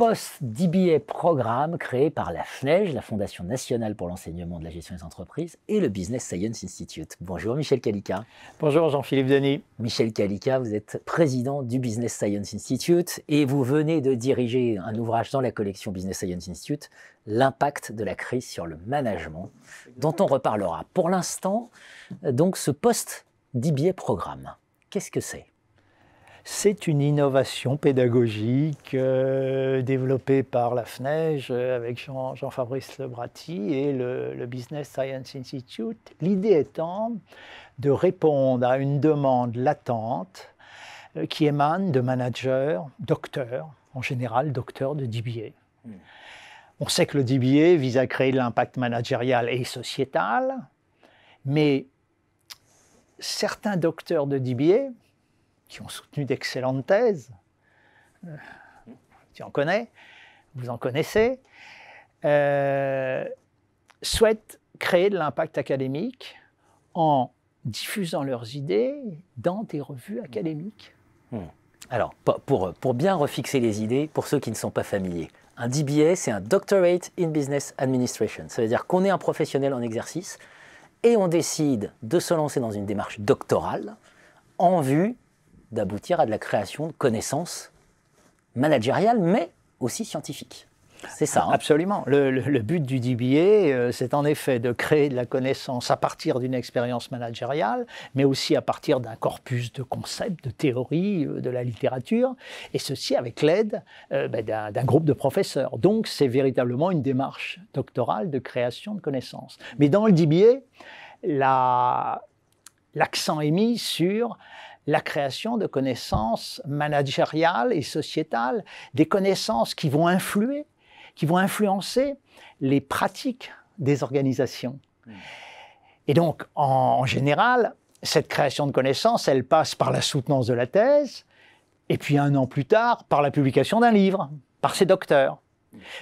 post-DBA programme créé par la FNEJ, la Fondation nationale pour l'enseignement de la gestion des entreprises, et le Business Science Institute. Bonjour Michel Calica. Bonjour Jean-Philippe Denis. Michel Calica, vous êtes président du Business Science Institute et vous venez de diriger un ouvrage dans la collection Business Science Institute, L'impact de la crise sur le management, dont on reparlera. Pour l'instant, donc ce post-DBA programme, qu'est-ce que c'est? C'est une innovation pédagogique euh, développée par la FNEJ euh, avec Jean-Fabrice Lebratti et le, Business Science Institute. L'idée étant de répondre à une demande latente euh, qui émane de managers, docteurs, en général docteurs de DBA. Hmm. On sait que le DBA vise à créer de l'impact managérial et sociétal, mais certains docteurs de DBA, qui ont soutenu d'excellentes thèses. Euh, tu en connais, vous en connaissez, euh, souhaitent créer de l'impact académique en diffusant leurs idées dans des revues académiques. Hmm. Alors, pour, pour bien refixer les idées, pour ceux qui ne sont pas familiers, un DBA, c'est un Doctorate in Business Administration. Ça veut dire qu'on est un professionnel en exercice et on décide de se lancer dans une démarche doctorale en vue d'aboutir à de la création de connaissances managériales, mais aussi scientifiques. C'est ça. Hein. Absolument. Le, but du DBA, euh, c'est en effet de créer de la connaissance à partir d'une expérience managériale, mais aussi à partir d'un corpus de concepts, de théories, euh, de la littérature, et ceci avec l'aide euh, ben, d'un groupe de professeurs. Donc, c'est véritablement une démarche doctorale de création de connaissances. Mais dans le DBA, l'accent est mis sur la création de connaissances managériales et sociétales, des connaissances qui vont influer, qui vont influencer les pratiques des organisations. Et donc, en, général, cette création de connaissances, elle passe par la soutenance de la thèse, et puis un an plus tard, par la publication d'un livre, par ses docteurs.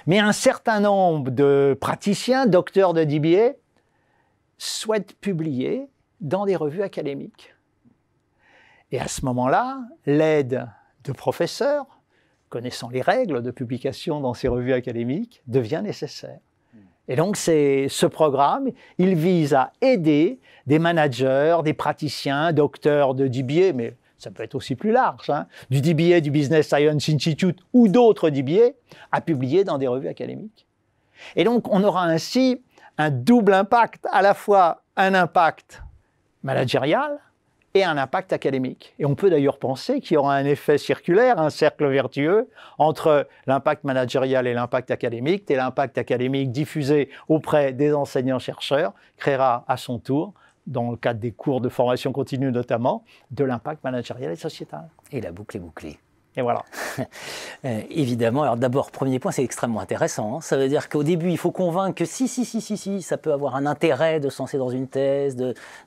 Mais un certain nombre de praticiens, docteurs de DBA, souhaitent publier dans des revues académiques. Et à ce moment-là, l'aide de professeurs, connaissant les règles de publication dans ces revues académiques, devient nécessaire. Et donc, ce programme, il vise à aider des managers, des praticiens, docteurs de DBA, mais ça peut être aussi plus large, hein, du DBA, du Business Science Institute ou d'autres DBA, à publier dans des revues académiques. Et donc, on aura ainsi un double impact, à la fois un impact managérial, et un impact académique. Et on peut d'ailleurs penser qu'il y aura un effet circulaire, un cercle vertueux entre l'impact managérial et l'impact académique, et l'impact académique diffusé auprès des enseignants-chercheurs créera à son tour dans le cadre des cours de formation continue notamment, de l'impact managérial et sociétal. Et la boucle est bouclée. Et voilà. Euh, évidemment, alors d'abord, premier point, c'est extrêmement intéressant. Hein. Ça veut dire qu'au début, il faut convaincre que si, si, si, si, si, ça peut avoir un intérêt de se lancer dans une thèse,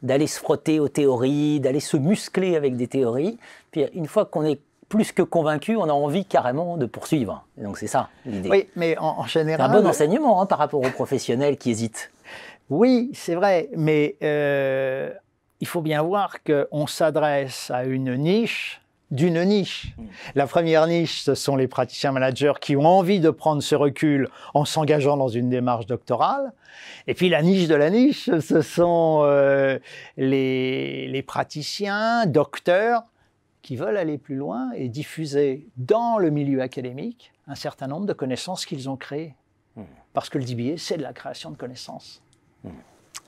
d'aller se frotter aux théories, d'aller se muscler avec des théories. Puis une fois qu'on est plus que convaincu, on a envie carrément de poursuivre. donc c'est ça l'idée. Oui, mais en, général. C'est un bon enseignement hein, par rapport aux professionnels qui hésitent. Oui, c'est vrai, mais euh, il faut bien voir qu'on s'adresse à une niche d'une niche. Mm. La première niche, ce sont les praticiens managers qui ont envie de prendre ce recul en s'engageant dans une démarche doctorale. Et puis la niche de la niche, ce sont euh, les, les praticiens, docteurs, qui veulent aller plus loin et diffuser dans le milieu académique un certain nombre de connaissances qu'ils ont créées. Mm. Parce que le DBA, c'est de la création de connaissances. Mm.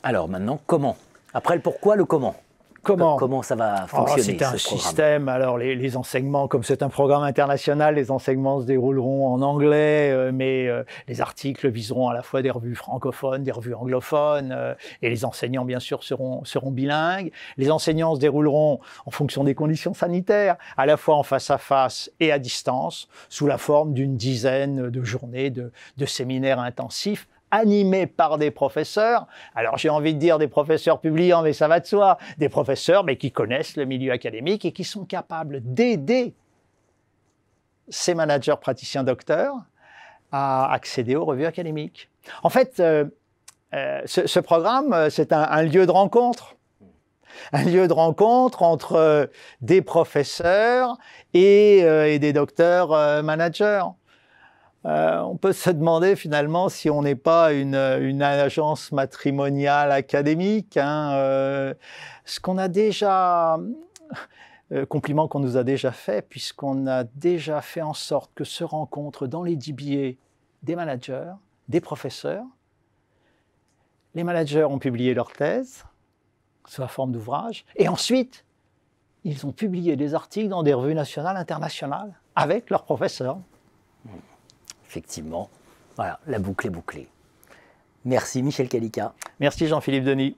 Alors maintenant, comment? Après le pourquoi, le comment? Comment Comment ça va oh, fonctionner C'est un système. Alors les, enseignements, comme c'est un programme international, les enseignements se dérouleront en anglais, euh, mais euh, les articles viseront à la fois des revues francophones, des revues anglophones, euh, et les enseignants bien sûr seront seront bilingues. Les enseignants se dérouleront en fonction des conditions sanitaires, à la fois en face à face et à distance, sous la forme d'une dizaine de journées de, de séminaires intensifs animés par des professeurs. Alors j'ai envie de dire des professeurs publiants, mais ça va de soi. Des professeurs, mais qui connaissent le milieu académique et qui sont capables d'aider ces managers praticiens docteurs à accéder aux revues académiques. En fait, euh, euh, ce, programme, euh, c'est un, lieu de rencontre. Un lieu de rencontre entre des professeurs et des docteurs managers euh, on peut se demander finalement si on n'est pas une, agence matrimoniale académique. Hein, euh, ce qu'on a déjà, euh, compliment qu'on nous a déjà fait, puisqu'on a déjà fait en sorte que se rencontrent dans les DBA des managers, des professeurs. Les managers ont publié leur thèse sous la forme d'ouvrage, et ensuite, ils ont publié des articles dans des revues nationales, internationales, avec leurs professeurs effectivement, voilà, la boucle est bouclée. Merci Michel Calica. Merci Jean-Philippe Denis.